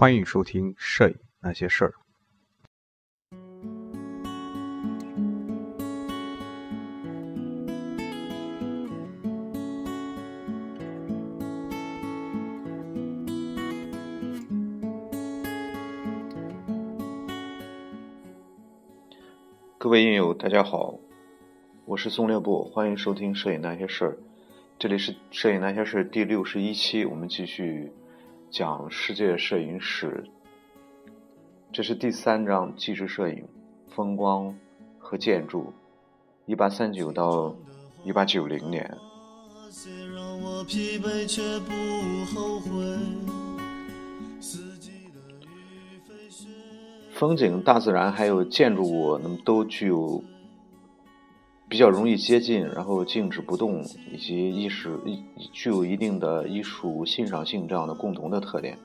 欢迎收听《摄影那些事儿》。各位影友，大家好，我是宋烈布，欢迎收听《摄影那些事儿》。这里是《摄影那些事》第六十一期，我们继续。讲世界摄影史，这是第三章纪实摄影，风光和建筑，一八三九到一八九零年。风景、大自然还有建筑物，那么都具有。比较容易接近，然后静止不动，以及意识具有一定的艺术欣赏性这样的共同的特点。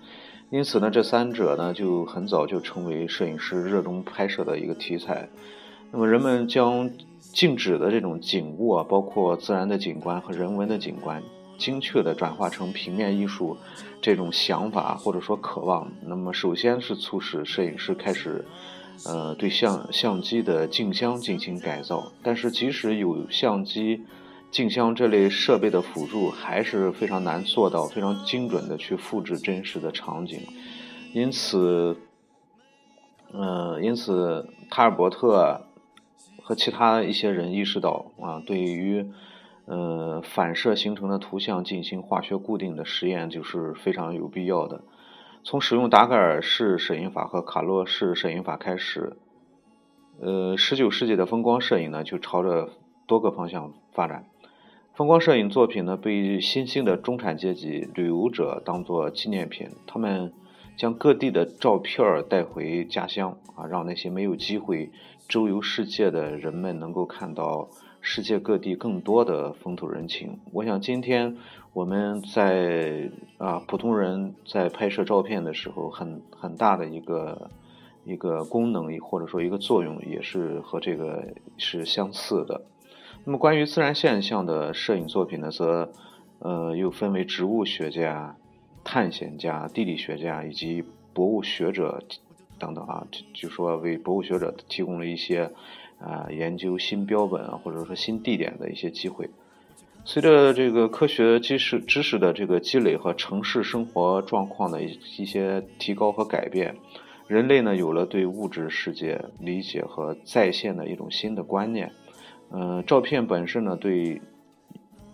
因此呢，这三者呢就很早就成为摄影师热衷拍摄的一个题材。那么人们将静止的这种景物啊，包括自然的景观和人文的景观，精确地转化成平面艺术这种想法或者说渴望。那么首先是促使摄影师开始。呃，对相相机的镜箱进行改造，但是即使有相机、镜箱这类设备的辅助，还是非常难做到非常精准的去复制真实的场景。因此，呃，因此，塔尔伯特和其他一些人意识到啊，对于呃反射形成的图像进行化学固定的实验，就是非常有必要的。从使用达盖尔式摄影法和卡洛式摄影法开始，呃，十九世纪的风光摄影呢，就朝着多个方向发展。风光摄影作品呢，被新兴的中产阶级旅游者当作纪念品，他们将各地的照片带回家乡啊，让那些没有机会周游世界的人们能够看到世界各地更多的风土人情。我想今天。我们在啊，普通人在拍摄照片的时候，很很大的一个一个功能，或者说一个作用，也是和这个是相似的。那么，关于自然现象的摄影作品呢，则呃又分为植物学家、探险家、地理学家以及博物学者等等啊，就说为博物学者提供了一些啊研究新标本啊，或者说新地点的一些机会。随着这个科学知识知识的这个积累和城市生活状况的一一些提高和改变，人类呢有了对物质世界理解和再现的一种新的观念。嗯，照片本身呢对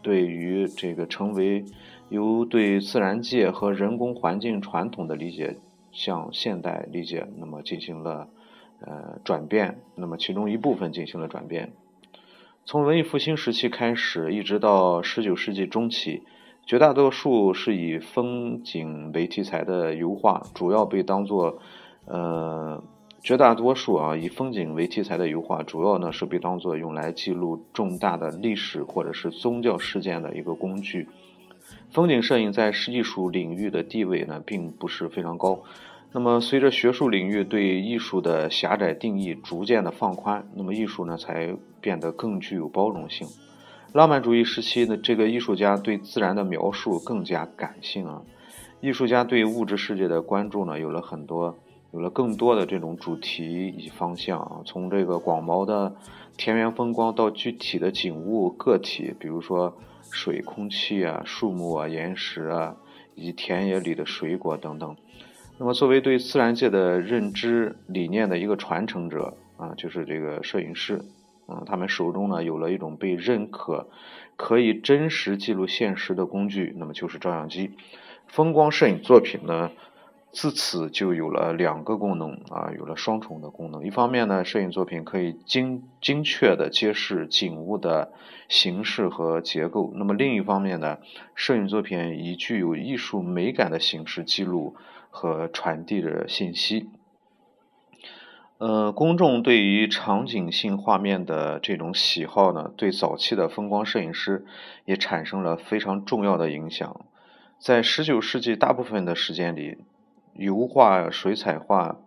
对于这个成为由对自然界和人工环境传统的理解向现代理解，那么进行了呃转变。那么其中一部分进行了转变。从文艺复兴时期开始，一直到十九世纪中期，绝大多数是以风景为题材的油画，主要被当做，呃，绝大多数啊，以风景为题材的油画，主要呢是被当做用来记录重大的历史或者是宗教事件的一个工具。风景摄影在艺术领域的地位呢，并不是非常高。那么，随着学术领域对艺术的狭窄定义逐渐的放宽，那么艺术呢才变得更具有包容性。浪漫主义时期的这个艺术家对自然的描述更加感性啊，艺术家对物质世界的关注呢有了很多，有了更多的这种主题以及方向啊，从这个广袤的田园风光到具体的景物个体，比如说水、空气啊、树木啊、岩石啊，以及田野里的水果等等。那么，作为对自然界的认知理念的一个传承者啊，就是这个摄影师，嗯，他们手中呢有了一种被认可、可以真实记录现实的工具，那么就是照相机。风光摄影作品呢，自此就有了两个功能啊，有了双重的功能。一方面呢，摄影作品可以精精确的揭示景物的形式和结构；那么另一方面呢，摄影作品以具有艺术美感的形式记录。和传递着信息。呃，公众对于场景性画面的这种喜好呢，对早期的风光摄影师也产生了非常重要的影响。在十九世纪大部分的时间里，油画、水彩画，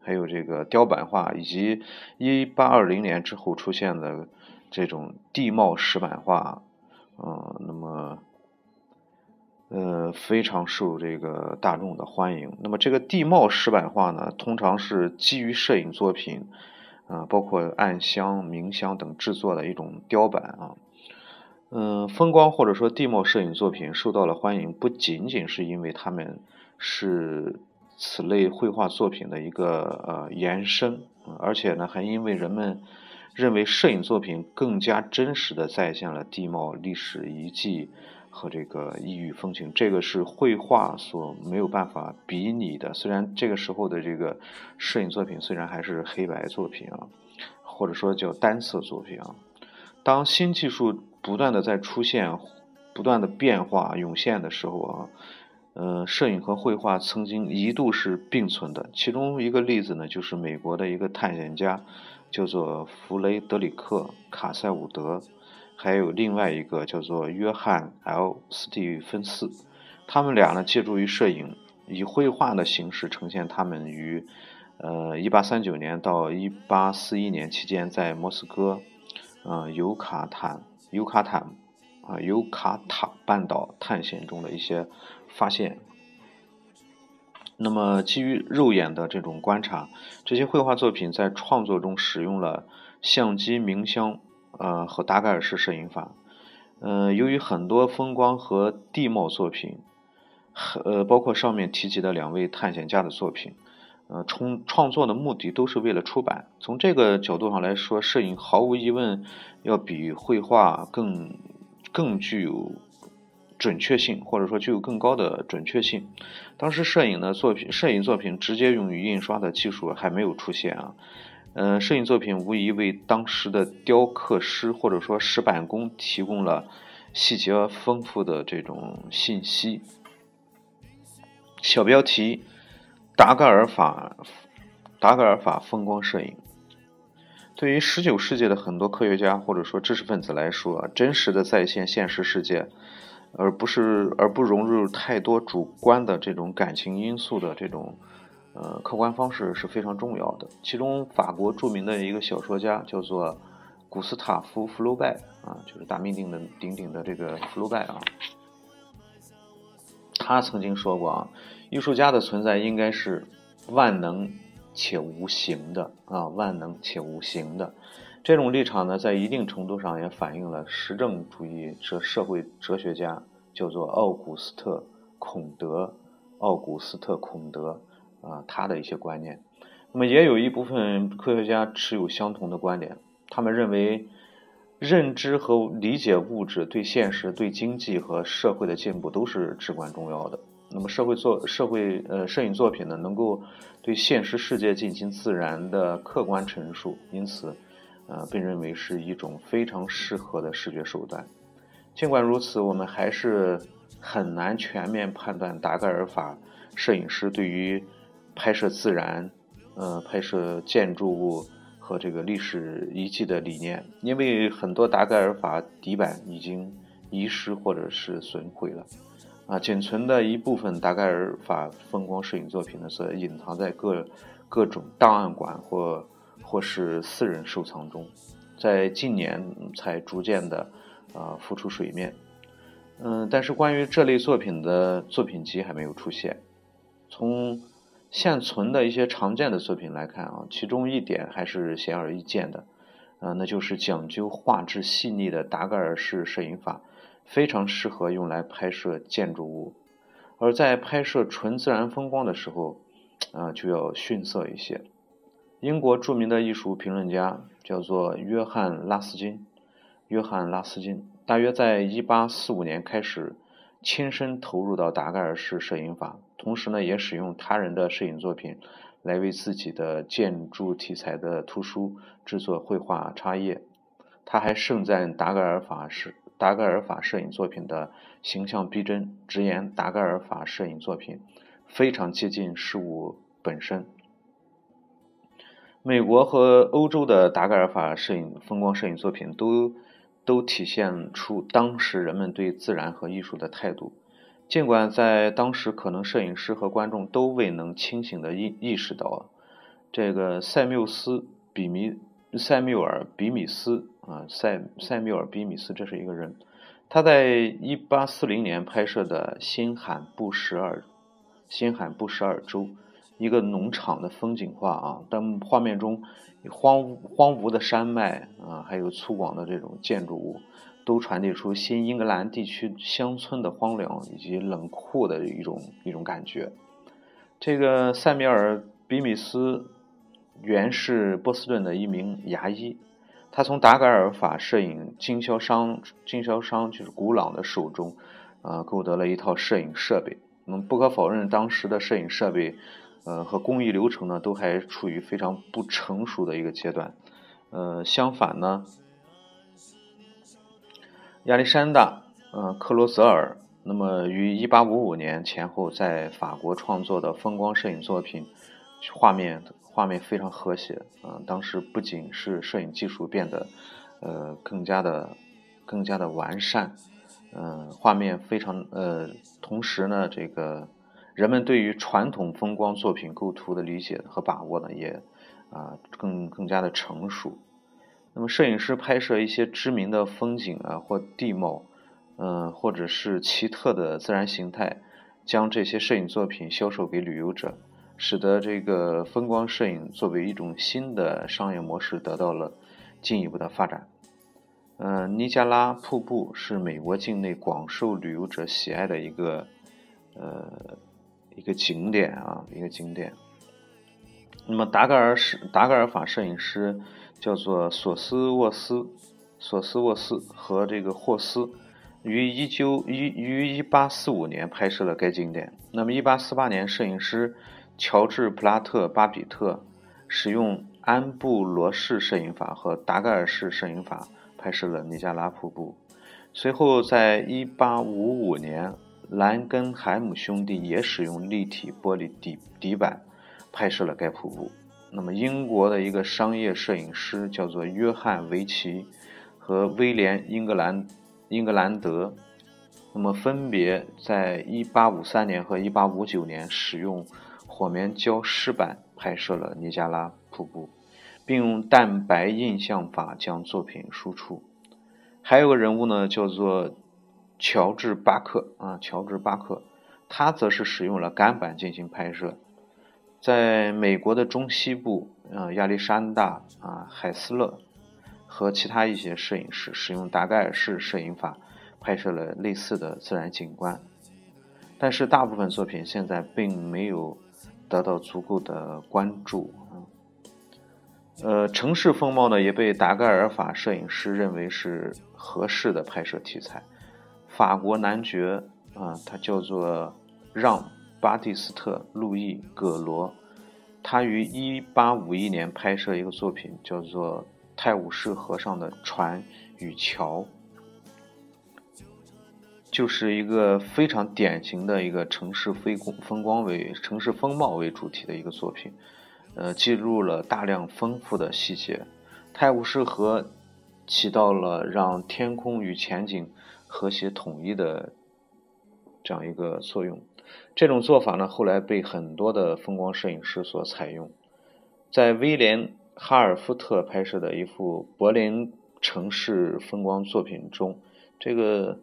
还有这个雕版画，以及一八二零年之后出现的这种地貌石版画，嗯，那么。呃，非常受这个大众的欢迎。那么这个地貌石板画呢，通常是基于摄影作品，啊，包括暗箱、明箱等制作的一种雕版啊。嗯，风光或者说地貌摄影作品受到了欢迎，不仅仅是因为他们是此类绘画作品的一个呃延伸，而且呢，还因为人们认为摄影作品更加真实的再现了地貌、历史遗迹。和这个异域风情，这个是绘画所没有办法比拟的。虽然这个时候的这个摄影作品虽然还是黑白作品啊，或者说叫单色作品啊，当新技术不断的在出现、不断的变化涌现的时候啊，呃，摄影和绘画曾经一度是并存的。其中一个例子呢，就是美国的一个探险家，叫做弗雷德里克·卡塞伍德。还有另外一个叫做约翰 ·L· 斯蒂芬斯，他们俩呢借助于摄影，以绘画的形式呈现他们于呃1839年到1841年期间在莫斯科，呃尤卡坦尤卡坦啊尤卡塔半岛探险中的一些发现。那么基于肉眼的这种观察，这些绘画作品在创作中使用了相机明箱。呃，和达盖尔式摄影法，呃，由于很多风光和地貌作品，呃，包括上面提及的两位探险家的作品，呃，创创作的目的都是为了出版。从这个角度上来说，摄影毫无疑问要比绘画更更具有准确性，或者说具有更高的准确性。当时摄影的作品，摄影作品直接用于印刷的技术还没有出现啊。嗯，摄影作品无疑为当时的雕刻师或者说石板工提供了细节丰富的这种信息。小标题：达盖尔法，达盖尔法风光摄影。对于十九世纪的很多科学家或者说知识分子来说，真实的再现现实世界，而不是而不融入太多主观的这种感情因素的这种。呃，客观方式是非常重要的。其中，法国著名的一个小说家叫做古斯塔夫·福楼拜啊，就是大名鼎的鼎鼎的这个福楼拜啊。他曾经说过啊，艺术家的存在应该是万能且无形的啊，万能且无形的。这种立场呢，在一定程度上也反映了实证主义社社会哲学家叫做奥古斯特·孔德，奥古斯特·孔德。啊，他的一些观念，那么也有一部分科学家持有相同的观点。他们认为，认知和理解物质对现实、对经济和社会的进步都是至关重要的。那么，社会作社会呃摄影作品呢，能够对现实世界进行自然的客观陈述，因此，呃，被认为是一种非常适合的视觉手段。尽管如此，我们还是很难全面判断达盖尔法摄影师对于。拍摄自然，呃，拍摄建筑物和这个历史遗迹的理念，因为很多达盖尔法底板已经遗失或者是损毁了，啊，仅存的一部分达盖尔法风光摄影作品呢，则隐藏在各各种档案馆或或是私人收藏中，在近年才逐渐的啊浮出水面，嗯，但是关于这类作品的作品集还没有出现，从。现存的一些常见的作品来看啊，其中一点还是显而易见的，呃，那就是讲究画质细腻的达盖尔式摄影法，非常适合用来拍摄建筑物，而在拍摄纯自然风光的时候，啊，就要逊色一些。英国著名的艺术评论家叫做约翰拉斯金，约翰拉斯金大约在1845年开始。亲身投入到达盖尔式摄影法，同时呢，也使用他人的摄影作品来为自己的建筑题材的图书制作绘画插页。他还盛赞达盖尔法是达盖尔法摄影作品的形象逼真，直言达盖尔法摄影作品非常接近事物本身。美国和欧洲的达盖尔法摄影风光摄影作品都。都体现出当时人们对自然和艺术的态度。尽管在当时，可能摄影师和观众都未能清醒地意意识到，这个塞缪斯比米塞缪尔比米斯啊，塞塞缪尔·比米斯，这是一个人。他在一八四零年拍摄的《新罕布什尔新罕布什尔州》一个农场的风景画啊，但画面中荒荒芜的山脉啊，还有粗犷的这种建筑物，都传递出新英格兰地区乡村的荒凉以及冷酷的一种一种感觉。这个塞米尔·比米斯原是波士顿的一名牙医。他从达盖尔法摄影经销商经销商就是古朗的手中，啊，购得了一套摄影设备。那么不可否认，当时的摄影设备，呃，和工艺流程呢，都还处于非常不成熟的一个阶段。呃，相反呢，亚历山大，呃，克罗泽尔，那么于1855年前后在法国创作的风光摄影作品，画面。画面非常和谐，嗯，当时不仅是摄影技术变得，呃，更加的、更加的完善，嗯，画面非常，呃，同时呢，这个人们对于传统风光作品构图的理解和把握呢，也啊，更更加的成熟。那么，摄影师拍摄一些知名的风景啊，或地貌，嗯，或者是奇特的自然形态，将这些摄影作品销售给旅游者。使得这个风光摄影作为一种新的商业模式得到了进一步的发展。嗯，尼加拉瀑布是美国境内广受旅游者喜爱的一个呃一个景点啊，一个景点。那么达盖尔是达盖尔法摄影师叫做索斯沃斯，索斯沃斯和这个霍斯于一九一于一八四五年拍摄了该景点。那么一八四八年，摄影师。乔治·普拉特·巴比特使用安布罗式摄影法和达盖尔式摄影法拍摄了尼加拉瀑布。随后，在1855年，兰根海姆兄弟也使用立体玻璃底底板拍摄了该瀑布。那么，英国的一个商业摄影师叫做约翰·维奇和威廉·英格兰英格兰德，那么分别在1853年和1859年使用。火棉胶湿板拍摄了尼加拉瀑布，并用蛋白印象法将作品输出。还有个人物呢，叫做乔治巴克啊，乔治巴克，他则是使用了干板进行拍摄。在美国的中西部，啊，亚历山大啊，海斯勒和其他一些摄影师使用达盖尔式摄影法拍摄了类似的自然景观。但是大部分作品现在并没有。得到足够的关注啊，呃，城市风貌呢也被达盖尔法摄影师认为是合适的拍摄题材。法国男爵啊，他叫做让·巴蒂斯特·路易·葛罗，他于1851年拍摄一个作品，叫做《泰晤士河上的船与桥》。就是一个非常典型的一个城市风光风光为城市风貌为主题的一个作品，呃，记录了大量丰富的细节。泰晤士河起到了让天空与前景和谐统一的这样一个作用。这种做法呢，后来被很多的风光摄影师所采用。在威廉·哈尔夫特拍摄的一幅柏林城市风光作品中，这个。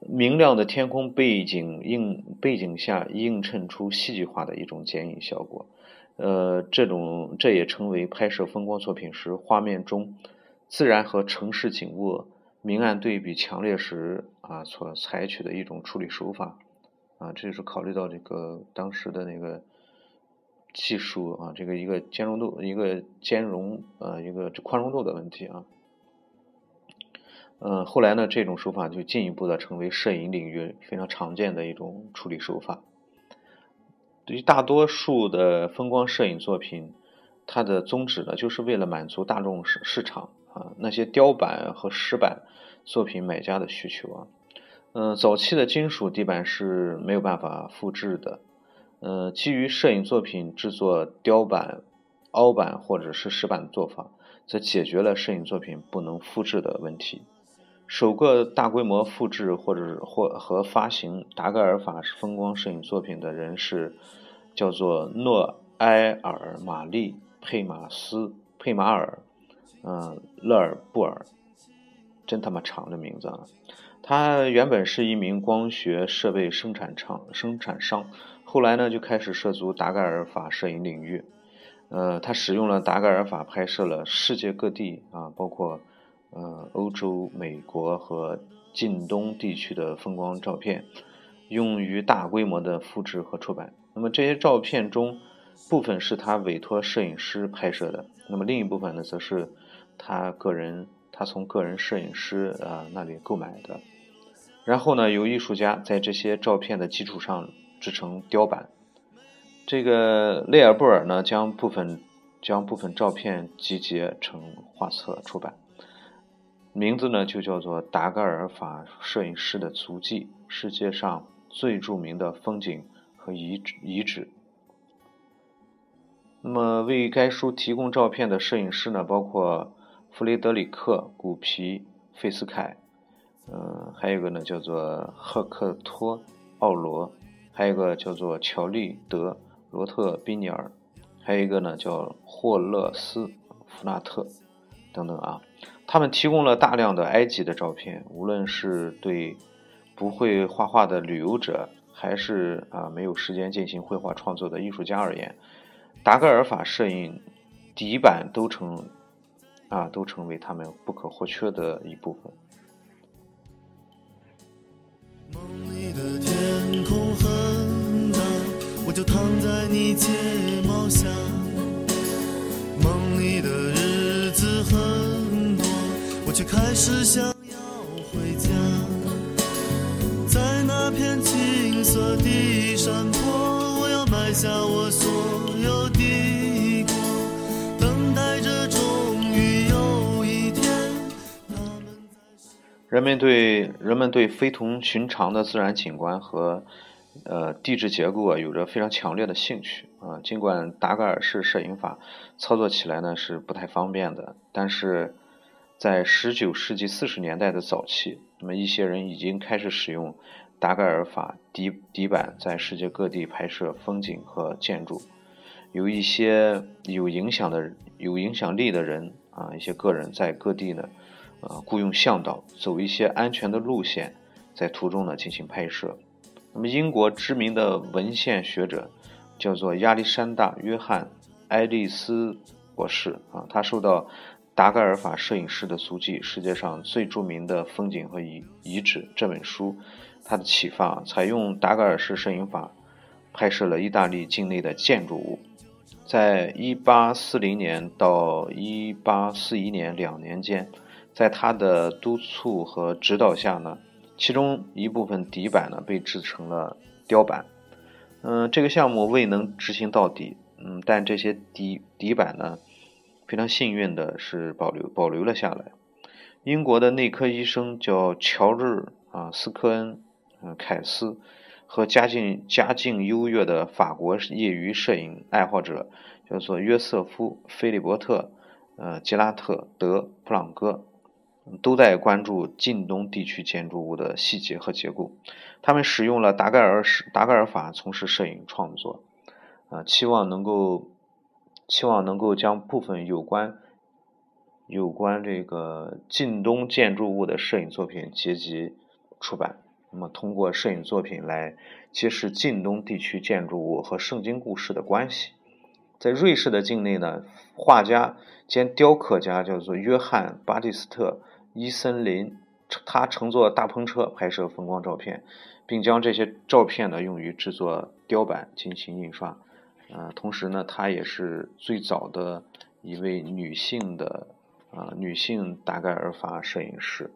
明亮的天空背景映背景下映衬出戏剧化的一种剪影效果，呃，这种这也成为拍摄风光作品时画面中自然和城市景物明暗对比强烈时啊所采取的一种处理手法啊，这就是考虑到这个当时的那个技术啊，这个一个兼容度一个兼容呃一个宽容度的问题啊。嗯，后来呢，这种手法就进一步的成为摄影领域非常常见的一种处理手法。对于大多数的风光摄影作品，它的宗旨呢，就是为了满足大众市市场啊那些雕版和石版作品买家的需求啊。嗯，早期的金属底板是没有办法复制的。呃，基于摄影作品制作雕版、凹版或者是石版的做法，则解决了摄影作品不能复制的问题。首个大规模复制或者是或和发行达盖尔法风光摄影作品的人是叫做诺埃尔·玛丽·佩马斯·佩马尔，嗯，勒尔布尔，真他妈长的名字啊！他原本是一名光学设备生产厂生产商，后来呢就开始涉足达盖尔法摄影领域。呃，他使用了达盖尔法拍摄了世界各地啊，包括呃欧洲、美国和近东地区的风光照片，用于大规模的复制和出版。那么这些照片中，部分是他委托摄影师拍摄的，那么另一部分呢，则是他个人他从个人摄影师啊那里购买的。然后呢，由艺术家在这些照片的基础上制成雕版。这个内尔布尔呢，将部分将部分照片集结成画册出版，名字呢就叫做《达盖尔法摄影师的足迹：世界上最著名的风景和遗遗址》。那么，为该书提供照片的摄影师呢，包括弗雷德里克·古皮·费斯凯。嗯，还有一个呢，叫做赫克托·奥罗，还有一个叫做乔利·德·罗特·宾尼尔，还有一个呢叫霍勒斯·弗纳特，等等啊。他们提供了大量的埃及的照片，无论是对不会画画的旅游者，还是啊没有时间进行绘画创作的艺术家而言，达盖尔法摄影底板都成啊都成为他们不可或缺的一部分你的天空很大我。就躺在你睫毛下，梦里的日子很多，我却开始想要回家。在那片青色的山坡，我要埋下我所人们对人们对非同寻常的自然景观和。呃，地质结构啊，有着非常强烈的兴趣啊。尽管达盖尔式摄影法操作起来呢是不太方便的，但是在19世纪40年代的早期，那么一些人已经开始使用达盖尔法底底板在世界各地拍摄风景和建筑。有一些有影响的、有影响力的人啊，一些个人在各地呢，呃，雇佣向导走一些安全的路线，在途中呢进行拍摄。那么，英国知名的文献学者叫做亚历山大·约翰·爱丽丝博士啊，他受到达盖尔法摄影师的足迹——世界上最著名的风景和遗遗址这本书，他的启发，采用达盖尔式摄影法拍摄了意大利境内的建筑物。在1840年到1841年两年间，在他的督促和指导下呢。其中一部分底板呢被制成了雕版，嗯，这个项目未能执行到底，嗯，但这些底底板呢，非常幸运的是保留保留了下来。英国的内科医生叫乔治啊斯科恩，嗯，凯斯和家境家境优越的法国业余摄影爱好者叫做约瑟夫菲利伯特，呃，吉拉特德普朗戈。都在关注近东地区建筑物的细节和结构。他们使用了达盖尔式达盖尔法从事摄影创作，啊，期望能够期望能够将部分有关有关这个近东建筑物的摄影作品结集出版。那么，通过摄影作品来揭示近东地区建筑物和圣经故事的关系。在瑞士的境内呢，画家兼雕刻家叫做约翰巴蒂斯特。伊森林，他乘坐大篷车拍摄风光照片，并将这些照片呢用于制作雕版进行印刷。呃，同时呢，她也是最早的一位女性的啊女性达盖尔法摄影师。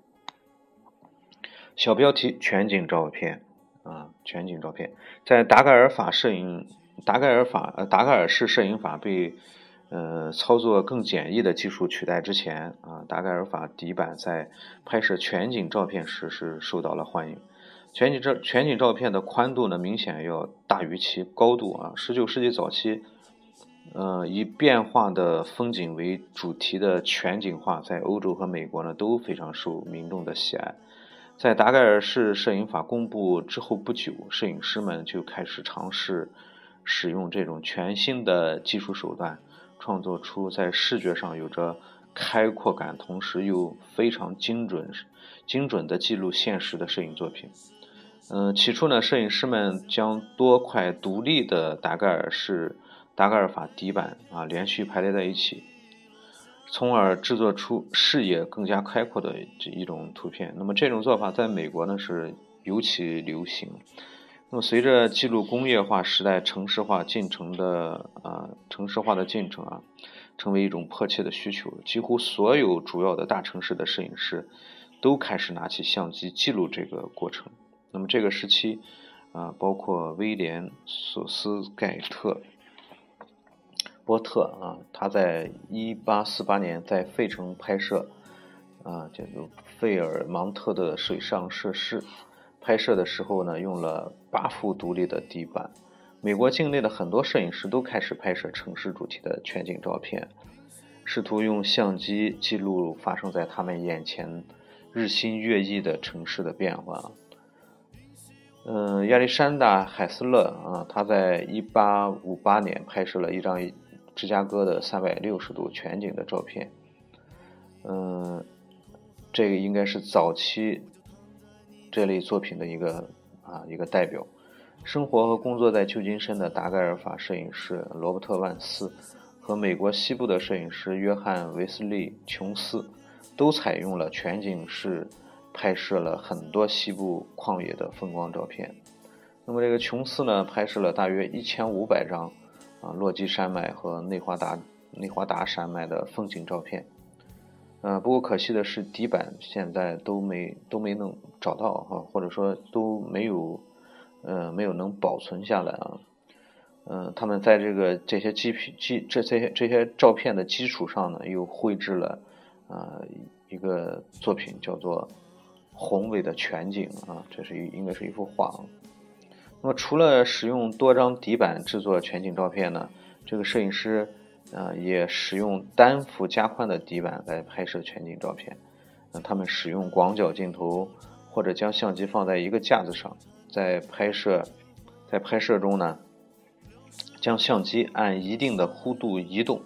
小标题：全景照片啊，全景照片，在达盖尔法摄影达盖尔法呃达盖尔式摄影法被。呃，操作更简易的技术取代之前啊，达盖尔法底板在拍摄全景照片时是受到了欢迎。全景照全景照片的宽度呢，明显要大于其高度啊。十九世纪早期，呃，以变化的风景为主题的全景画在欧洲和美国呢都非常受民众的喜爱。在达盖尔式摄影法公布之后不久，摄影师们就开始尝试使用这种全新的技术手段。创作出在视觉上有着开阔感，同时又非常精准、精准的记录现实的摄影作品。嗯，起初呢，摄影师们将多块独立的达盖尔式达盖尔法底板啊连续排列在一起，从而制作出视野更加开阔的这一种图片。那么这种做法在美国呢是尤其流行。那么随着记录工业化时代城市化进程的啊城市化的进程啊，成为一种迫切的需求，几乎所有主要的大城市的摄影师都开始拿起相机记录这个过程。那么这个时期，啊，包括威廉·索斯盖特波特啊，他在1848年在费城拍摄啊，叫做费尔芒特的水上设施拍摄的时候呢，用了八幅独立的底板。美国境内的很多摄影师都开始拍摄城市主题的全景照片，试图用相机记录发生在他们眼前日新月异的城市的变化。嗯，亚历山大·海斯勒啊，他在1858年拍摄了一张芝加哥的360度全景的照片。嗯，这个应该是早期这类作品的一个啊一个代表。生活和工作在旧金山的达盖尔法摄影师罗伯特·万斯和美国西部的摄影师约翰·维斯利·琼斯都采用了全景式。拍摄了很多西部旷野的风光照片。那么这个琼斯呢，拍摄了大约一千五百张啊落基山脉和内华达内华达山脉的风景照片。呃，不过可惜的是，底板现在都没都没能找到哈，或者说都没有呃没有能保存下来啊。嗯，他们在这个这些基基这些这些照片的基础上呢，又绘制了啊一个作品叫做。宏伟的全景啊，这是一应该是一幅画。那么除了使用多张底板制作全景照片呢，这个摄影师啊也使用单幅加宽的底板来拍摄全景照片。那他们使用广角镜头或者将相机放在一个架子上，在拍摄在拍摄中呢，将相机按一定的弧度移动，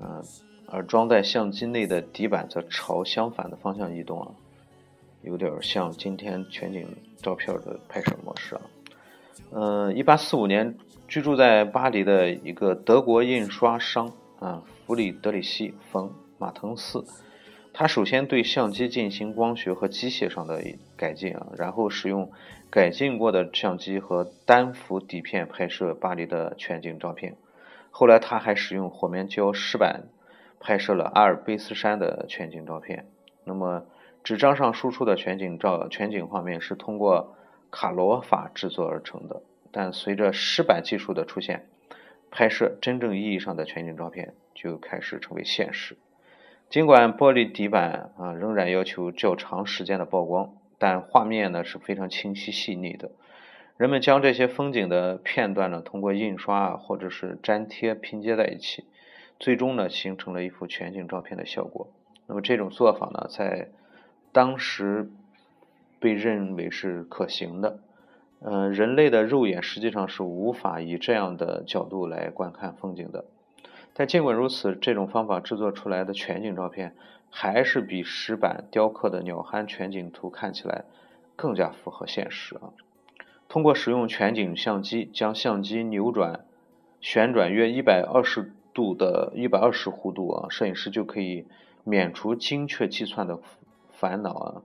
嗯，而装在相机内的底板则朝相反的方向移动啊。有点像今天全景照片的拍摄模式啊。嗯，一八四五年居住在巴黎的一个德国印刷商啊，弗里德里希·冯·马滕斯，他首先对相机进行光学和机械上的改进啊，然后使用改进过的相机和单幅底片拍摄巴黎的全景照片。后来他还使用火棉胶石板拍摄了阿尔卑斯山的全景照片。那么。纸张上输出的全景照、全景画面是通过卡罗法制作而成的，但随着湿板技术的出现，拍摄真正意义上的全景照片就开始成为现实。尽管玻璃底板啊仍然要求较长时间的曝光，但画面呢是非常清晰细腻的。人们将这些风景的片段呢通过印刷啊或者是粘贴拼接在一起，最终呢形成了一幅全景照片的效果。那么这种做法呢在当时被认为是可行的，呃，人类的肉眼实际上是无法以这样的角度来观看风景的。但尽管如此，这种方法制作出来的全景照片还是比石板雕刻的鸟瞰全景图看起来更加符合现实啊。通过使用全景相机将相机扭转、旋转约一百二十度的一百二十弧度啊，摄影师就可以免除精确计算的。烦恼啊，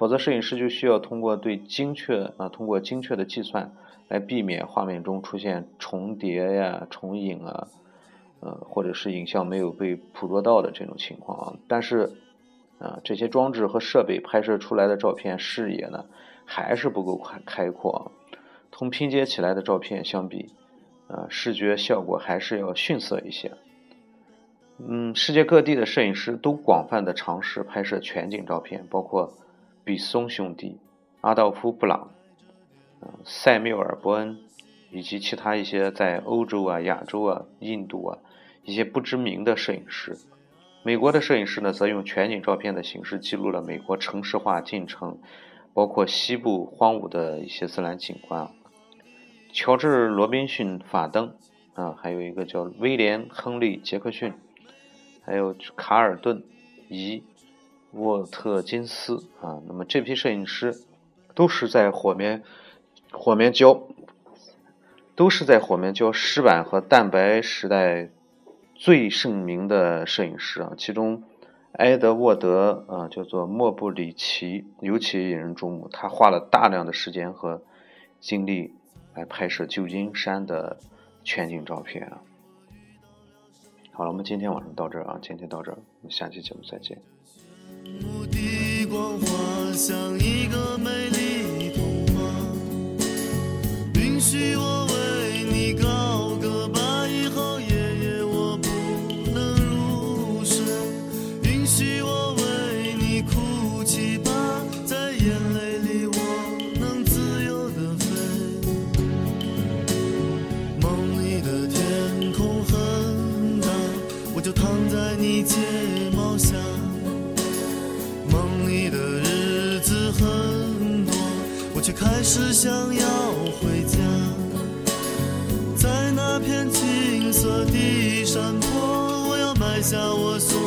否则摄影师就需要通过对精确啊，通过精确的计算来避免画面中出现重叠呀、重影啊，呃，或者是影像没有被捕捉到的这种情况啊。但是啊，这些装置和设备拍摄出来的照片视野呢，还是不够开开阔，同拼接起来的照片相比，啊，视觉效果还是要逊色一些。嗯，世界各地的摄影师都广泛的尝试拍摄全景照片，包括比松兄弟、阿道夫·布朗、嗯、塞缪尔·伯恩以及其他一些在欧洲啊、亚洲啊、印度啊一些不知名的摄影师。美国的摄影师呢，则用全景照片的形式记录了美国城市化进程，包括西部荒芜的一些自然景观。乔治·罗宾逊·法登啊，还有一个叫威廉·亨利·杰克逊。还有卡尔顿、伊、沃特金斯啊。那么这批摄影师都是在火棉火棉胶，都是在火棉胶湿版和蛋白时代最盛名的摄影师啊。其中埃德沃德啊，叫做莫布里奇，尤其引人注目。他花了大量的时间和精力来拍摄旧金山的全景照片啊。好了，我们今天晚上到这儿啊，今天到这儿，我们下期节目再见。光滑像一个美丽童话。允许我开始想要回家，在那片青色的山坡，我要埋下我所